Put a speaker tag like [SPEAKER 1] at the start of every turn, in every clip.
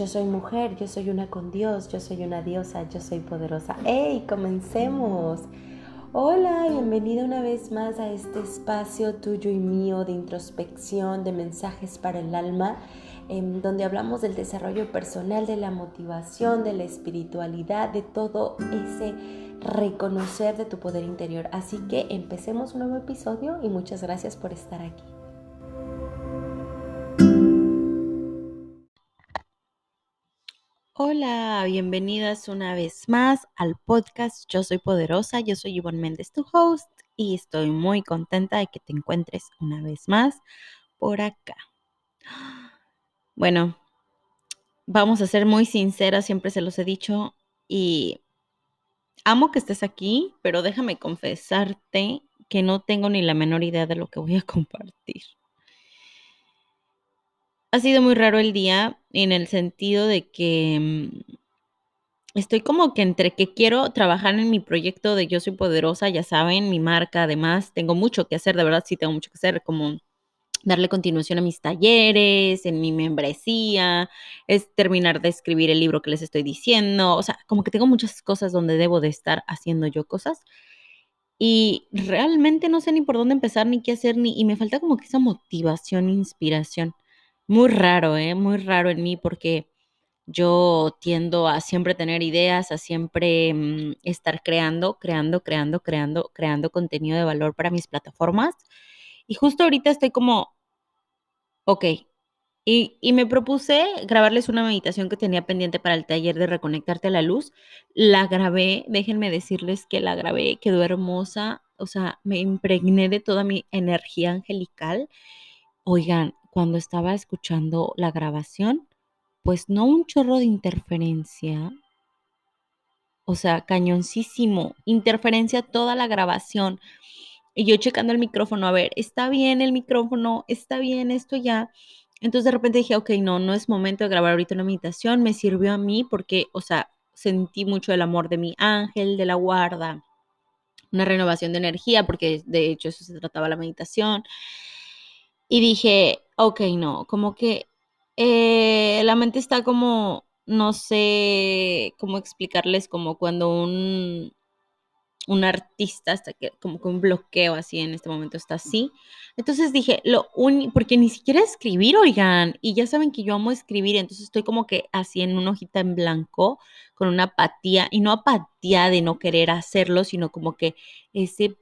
[SPEAKER 1] Yo soy mujer, yo soy una con Dios, yo soy una diosa, yo soy poderosa. ¡Hey! Comencemos. Hola, bienvenida una vez más a este espacio tuyo y mío de introspección, de mensajes para el alma, en donde hablamos del desarrollo personal, de la motivación, de la espiritualidad, de todo ese reconocer de tu poder interior. Así que empecemos un nuevo episodio y muchas gracias por estar aquí. Hola, bienvenidas una vez más al podcast Yo Soy Poderosa. Yo soy Yvonne Méndez, tu host, y estoy muy contenta de que te encuentres una vez más por acá. Bueno, vamos a ser muy sinceras, siempre se los he dicho, y amo que estés aquí, pero déjame confesarte que no tengo ni la menor idea de lo que voy a compartir ha sido muy raro el día en el sentido de que mm, estoy como que entre que quiero trabajar en mi proyecto de Yo Soy Poderosa, ya saben, mi marca, además, tengo mucho que hacer, de verdad sí tengo mucho que hacer, como darle continuación a mis talleres, en mi membresía, es terminar de escribir el libro que les estoy diciendo, o sea, como que tengo muchas cosas donde debo de estar haciendo yo cosas. Y realmente no sé ni por dónde empezar, ni qué hacer, ni, y me falta como que esa motivación, inspiración. Muy raro, ¿eh? Muy raro en mí porque yo tiendo a siempre tener ideas, a siempre mm, estar creando, creando, creando, creando, creando contenido de valor para mis plataformas. Y justo ahorita estoy como, ok. Y, y me propuse grabarles una meditación que tenía pendiente para el taller de Reconectarte a la Luz. La grabé, déjenme decirles que la grabé, quedó hermosa. O sea, me impregné de toda mi energía angelical. Oigan, cuando estaba escuchando la grabación, pues no un chorro de interferencia, o sea, cañoncísimo, interferencia toda la grabación. Y yo checando el micrófono, a ver, está bien el micrófono, está bien esto ya. Entonces de repente dije, ok, no, no es momento de grabar ahorita una meditación, me sirvió a mí porque, o sea, sentí mucho el amor de mi ángel, de la guarda, una renovación de energía, porque de hecho eso se trataba la meditación. Y dije, ok, no, como que eh, la mente está como, no sé cómo explicarles, como cuando un, un artista está que, como que un bloqueo así en este momento está así. Entonces dije, lo único, porque ni siquiera escribir, oigan, y ya saben que yo amo escribir, entonces estoy como que así en una hojita en blanco, con una apatía, y no apatía de no querer hacerlo, sino como que ese,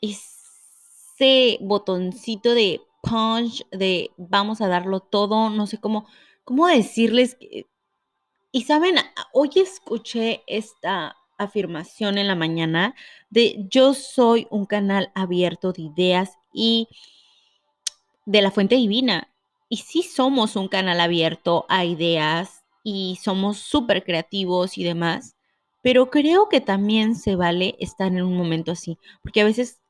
[SPEAKER 1] ese botoncito de punch, de vamos a darlo todo, no sé cómo, cómo decirles. y saben, hoy escuché esta afirmación en la mañana de yo soy un canal abierto de ideas y de la fuente divina. Y sí somos un canal abierto a ideas y somos súper creativos y demás, pero creo que también se vale estar en un momento así, porque a veces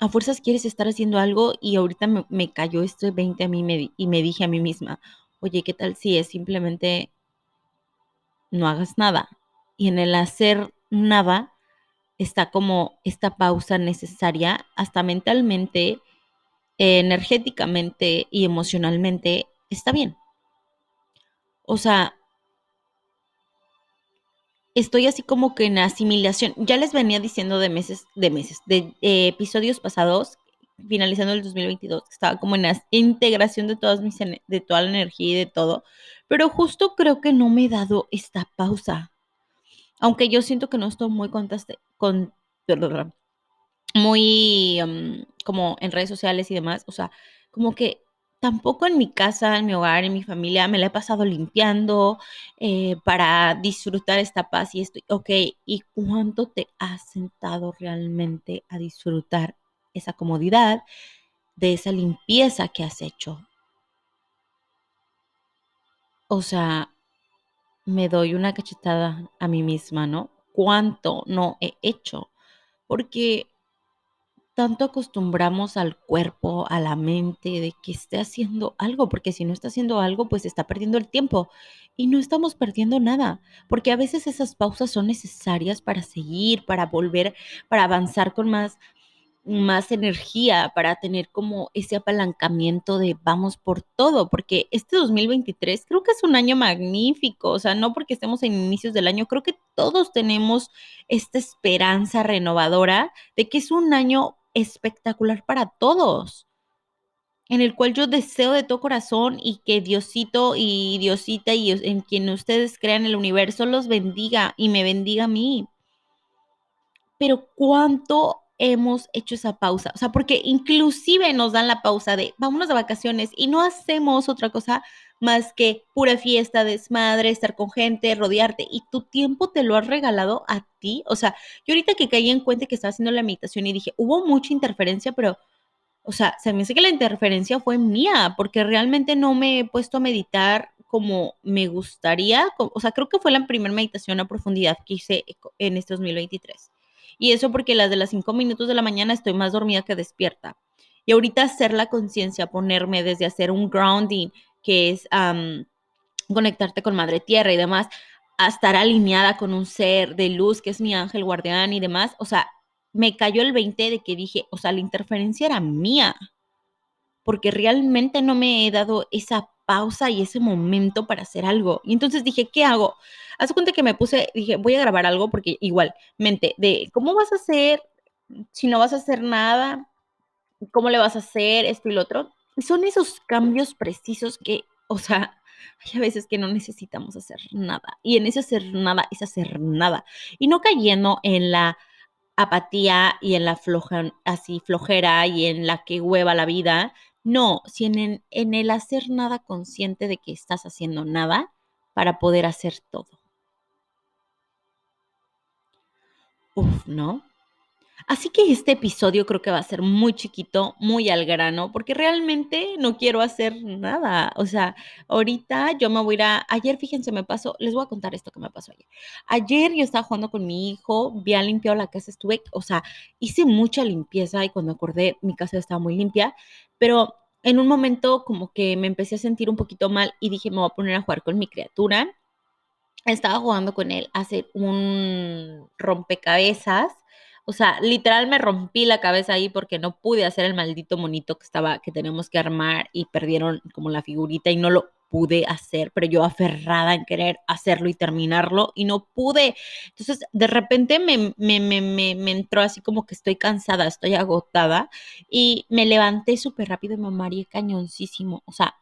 [SPEAKER 1] a fuerzas quieres estar haciendo algo y ahorita me, cayó este 20 a mí y me dije a mí misma, oye, ¿qué tal si es simplemente no hagas nada? Y en el hacer nada está como esta pausa necesaria, hasta mentalmente, energéticamente y emocionalmente, está bien. O sea, estoy así como que en asimilación. Ya les venía diciendo de meses, de meses, de episodios pasados, finalizando el 2022, estaba como en la integración de todas mis, de toda la energía y de todo, pero justo creo que no me he dado esta pausa. Aunque yo siento que no estoy muy contaste, con, muy um, como en redes sociales y demás, o sea, como que tampoco en mi casa, en mi hogar, en mi familia, me la he pasado limpiando eh, para disfrutar esta paz y esto. Ok, ¿y cuánto te has sentado realmente a disfrutar esa comodidad de esa limpieza que has hecho? O sea, me doy una cachetada a mí misma, ¿no? ¿Cuánto no he hecho? Porque tanto acostumbramos al cuerpo, a la mente, de que esté haciendo algo, porque si no está haciendo algo, pues está perdiendo el tiempo. Y no estamos perdiendo nada, porque a veces esas pausas son necesarias para seguir, para volver, para avanzar con más, más energía para tener como ese apalancamiento de vamos por todo, porque este 2023 creo que es un año magnífico, o sea, no porque estemos en inicios del año, creo que todos tenemos esta esperanza renovadora de que es un año espectacular para todos, en el cual yo deseo de todo corazón y que Diosito y Diosita y en quien ustedes crean el universo los bendiga y me bendiga a mí. Pero cuánto hemos hecho esa pausa. O sea, porque inclusive nos dan la pausa de vámonos de vacaciones y no hacemos otra cosa más que pura fiesta, desmadre, estar con gente, rodearte y tu tiempo te lo has regalado a ti. O sea, yo ahorita que caí en cuenta que estaba haciendo la meditación y dije, hubo mucha interferencia, pero, o sea, se me hace que la interferencia fue mía porque realmente no me he puesto a meditar como me gustaría. O sea, creo que fue la primera meditación a profundidad que hice en este 2023. Y eso porque las de las cinco minutos de la mañana estoy más dormida que despierta. Y ahorita hacer la conciencia, ponerme desde hacer un grounding, que es conectarte con Madre Tierra y demás, a estar alineada con un ser de luz que es mi ángel guardián y demás. O sea, me cayó el 20 de que dije, o sea, la interferencia era mía, porque realmente no me he dado esa pausa y ese momento para hacer algo. Y entonces dije, ¿qué hago? Haz cuenta que me puse, dije, voy a grabar algo porque igual, mente, de cómo vas a hacer si no vas a hacer nada, cómo le vas a hacer esto y lo otro. son esos cambios precisos que, o sea, hay a veces que no necesitamos hacer nada. Y en ese hacer nada es hacer nada. Y no cayendo en la apatía y en la floja, así flojera y en la que hueva la vida, no, sino en, en el hacer nada consciente de que estás haciendo nada para poder hacer todo. Uf, ¿no? Así que este episodio creo que va a ser muy chiquito, muy al grano, porque realmente no quiero hacer nada. O sea, ahorita yo me voy a ir a... Ayer, fíjense, me pasó, les voy a contar esto que me pasó ayer. Ayer yo estaba jugando con mi hijo, había limpiado la casa, estuve, o sea, hice mucha limpieza y cuando acordé mi casa estaba muy limpia, pero en un momento como que me empecé a sentir un poquito mal y dije, me voy a poner a jugar con mi criatura. Estaba jugando con él a hacer un rompecabezas o sea, literal me rompí la cabeza ahí porque no pude hacer el maldito monito que estaba, que tenemos que armar y perdieron como la figurita y no lo pude hacer, pero yo aferrada en querer hacerlo y terminarlo y no pude. Entonces, de repente me, me, me, me entró así como que estoy cansada, estoy agotada y me levanté súper rápido y me mareé cañoncísimo. O sea,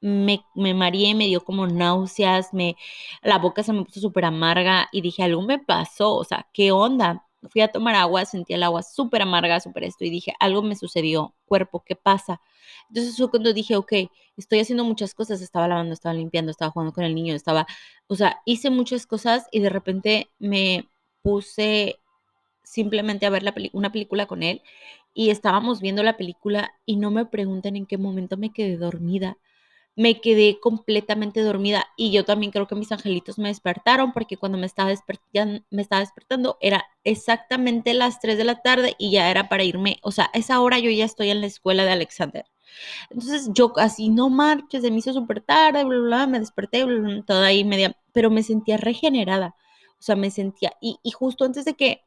[SPEAKER 1] me, me mareé, me dio como náuseas, me, la boca se me puso súper amarga y dije, algo me pasó, o sea, ¿qué onda? Fui a tomar agua, sentí el agua súper amarga, súper esto, y dije, algo me sucedió, cuerpo, ¿qué pasa? Entonces fue cuando dije, ok, estoy haciendo muchas cosas, estaba lavando, estaba limpiando, estaba jugando con el niño, estaba, o sea, hice muchas cosas y de repente me puse simplemente a ver la una película con él y estábamos viendo la película y no me pregunten en qué momento me quedé dormida me quedé completamente dormida y yo también creo que mis angelitos me despertaron porque cuando me estaba, me estaba despertando era exactamente las 3 de la tarde y ya era para irme, o sea, esa hora yo ya estoy en la escuela de Alexander. Entonces yo casi no marches, se me hizo súper tarde, bla, bla, me desperté, toda ahí media, pero me sentía regenerada, o sea, me sentía, y, y justo antes de que,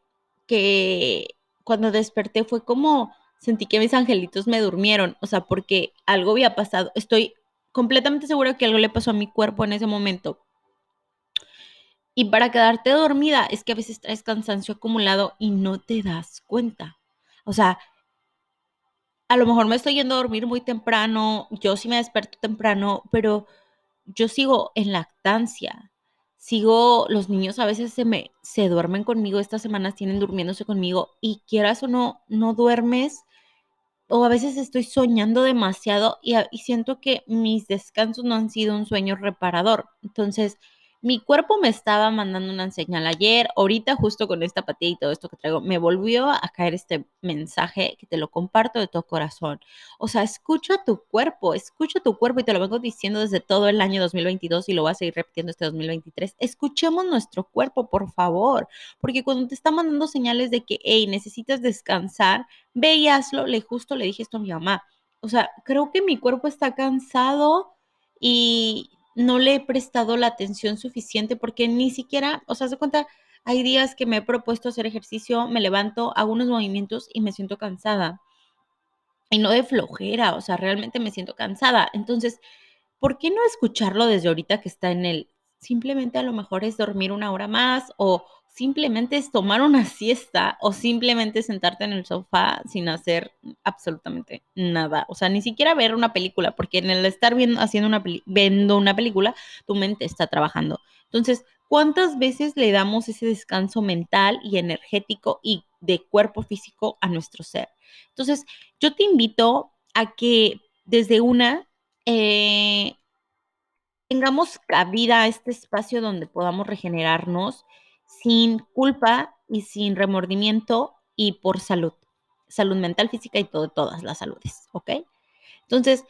[SPEAKER 1] que cuando desperté fue como sentí que mis angelitos me durmieron, o sea, porque algo había pasado, estoy completamente segura que algo le pasó a mi cuerpo en ese momento. Y para quedarte dormida es que a veces traes cansancio acumulado y no te das cuenta. O sea, a lo mejor me estoy yendo a dormir muy temprano, yo sí me desperto temprano, pero yo sigo en lactancia. Sigo, los niños a veces se me se duermen conmigo, estas semanas tienen durmiéndose conmigo y quieras o no, no duermes o a veces estoy soñando demasiado y, siento que mis descansos no han sido un sueño reparador. Entonces, mi cuerpo me estaba mandando una señal ayer, ahorita justo con esta patilla y todo esto que traigo, me volvió a caer este mensaje que te lo comparto de todo corazón. O sea, escucha tu cuerpo, escucha tu cuerpo y te lo vengo diciendo desde todo el año 2022 y lo voy a seguir repitiendo este 2023. Escuchemos nuestro cuerpo, por favor, porque cuando te está mandando señales de que, hey, necesitas descansar, ve y hazlo. Le justo le dije esto a mi mamá. O sea, creo que mi cuerpo está cansado y no le he prestado la atención suficiente porque ni siquiera, o sea, se cuenta, Hay días que me he propuesto hacer ejercicio, me levanto, hago unos movimientos y me siento cansada. Y no de flojera, o sea, realmente me siento cansada. Entonces, ¿por qué no escucharlo desde ahorita que está en él? Simplemente a lo mejor es dormir una hora más o simplemente es tomar una siesta o simplemente sentarte en el sofá sin hacer absolutamente nada. O sea, ni siquiera ver una película, porque en el estar viendo, haciendo una, viendo una película, tu mente está trabajando. Entonces, ¿cuántas veces le damos ese descanso mental y energético y de cuerpo físico a nuestro ser? Entonces, yo te invito a que desde una eh, tengamos cabida a este espacio donde podamos regenerarnos sin culpa y sin remordimiento y por salud, salud mental, física y todo, todas las saludes, ¿ok? Entonces,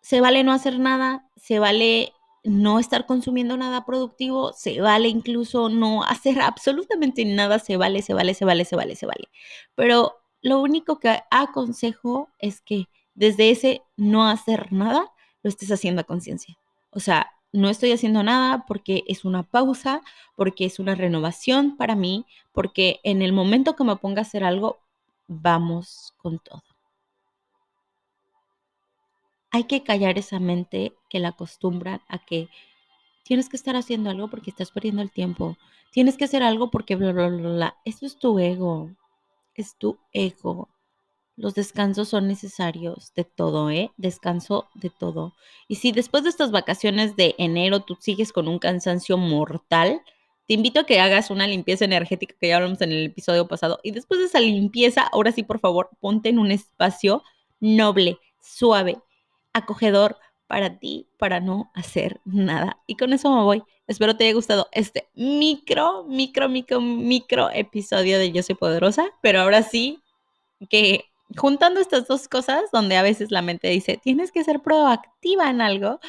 [SPEAKER 1] se vale no hacer nada, se vale no estar consumiendo nada productivo, se vale incluso no hacer absolutamente nada, se vale, se vale, se vale, se vale, se vale. Pero lo único que aconsejo es que desde ese no hacer nada, lo estés haciendo a conciencia. O sea, no estoy haciendo nada porque es una pausa, porque es una renovación para mí, porque en el momento que me ponga a hacer algo, vamos con todo. Hay que callar esa mente que la acostumbra a que tienes que estar haciendo algo porque estás perdiendo el tiempo. Tienes que hacer algo porque bla, bla, bla, bla. Eso es tu ego. Es tu ego. Los descansos son necesarios de todo, ¿eh? Descanso de todo. Y si después de estas vacaciones de enero tú sigues con un cansancio mortal, te invito a que hagas una limpieza energética que ya hablamos en el episodio pasado. Y después de esa limpieza, ahora sí, por favor, ponte en un espacio noble, suave, acogedor para ti, para no hacer nada. Y con eso me voy. Espero te haya gustado este micro, micro, micro, micro episodio de Yo Soy Poderosa. Pero ahora sí que juntando estas dos cosas, donde a veces la mente dice, tienes que ser proactiva en algo.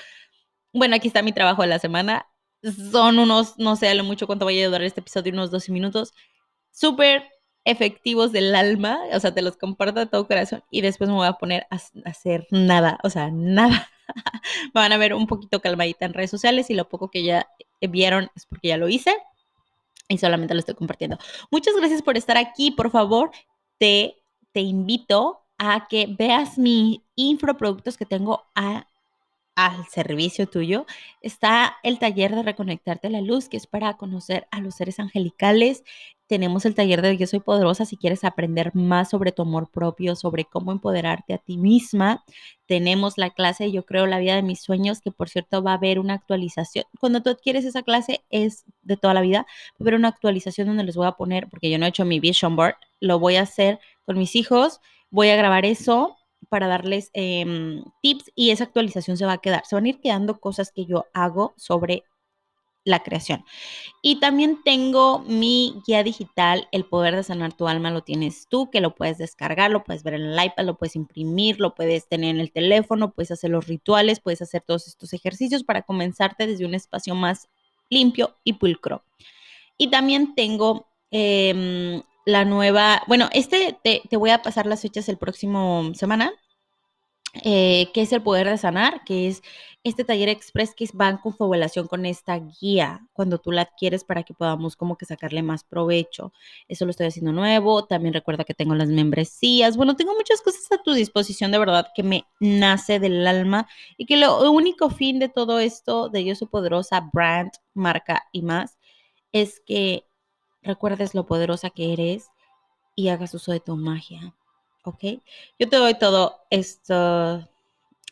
[SPEAKER 1] Bueno, aquí está mi trabajo de la semana. Son unos, no sé a lo mucho cuánto vaya a durar este episodio, unos 12 minutos. Súper efectivos del alma, o sea, te los comparto de todo corazón y después me voy a poner a, hacer nada, o sea, nada. van a ver un poquito calmadita en redes sociales y lo poco que ya vieron es porque ya lo hice y solamente lo estoy compartiendo. Muchas gracias por estar aquí, por favor, te te invito a que veas mis infoproductos que tengo al servicio tuyo. Está el taller de Reconectarte a la Luz, que es para conocer a los seres angelicales. Tenemos el taller de Yo Soy Poderosa si quieres aprender más sobre tu amor propio, sobre cómo empoderarte a ti misma. Tenemos la clase Yo Creo la Vida de Mis Sueños, que por cierto va a haber una actualización. Cuando tú adquieres esa clase es de toda la vida. Va a haber una actualización donde les voy a poner, porque yo no he hecho mi vision board, lo voy a hacer con mis hijos. Voy a grabar eso para darles em, tips y esa actualización se va a quedar. Se van a ir quedando cosas que yo hago sobre la creación. Y también tengo mi guía digital, El poder de sanar tu alma, lo tienes tú, que lo puedes descargar, lo puedes ver en el iPad, lo puedes imprimir, lo puedes tener en el teléfono, puedes hacer los rituales, puedes hacer todos estos ejercicios para comenzarte desde un espacio más limpio y pulcro. Y también tengo em, la nueva, bueno, este te, voy a pasar las fechas el próximo semana, eh, que es el poder de sanar, que es este taller express que va en confabulación con esta guía cuando tú la adquieres para que podamos como que sacarle más provecho. Eso lo estoy haciendo nuevo. También recuerda que tengo las membresías. Bueno, tengo muchas cosas a tu disposición de verdad que me nace del alma y que lo único fin de todo esto de Yo Soy Poderosa, brand, marca y más, es que recuerdes lo poderosa que eres y hagas uso de tu magia. ¿Ok? Yo te doy todo estos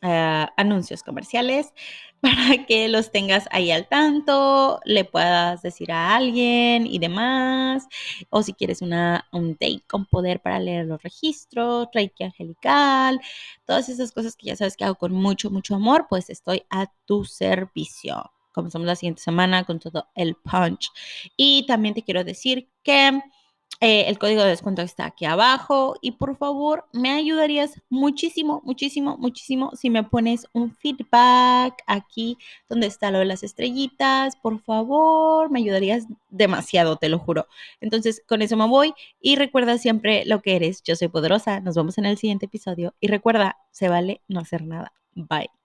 [SPEAKER 1] eh, anuncios comerciales para que los tengas ahí al tanto, le puedas decir a alguien y demás. O si quieres una, un date con poder para leer los registros, Reiki Angelical, todas esas cosas que ya sabes que hago con mucho, mucho amor, pues estoy a tu servicio comenzamos la siguiente semana con todo el punch. Y también te quiero decir que eh, el código de descuento está aquí abajo y por favor me ayudarías muchísimo, muchísimo, muchísimo si me pones un feedback aquí donde está lo de las estrellitas. Por favor, me ayudarías demasiado, te lo juro. Entonces, con eso me voy y recuerda siempre lo que eres. Yo soy poderosa. Nos vemos en el siguiente episodio y recuerda, se vale no hacer nada. Bye.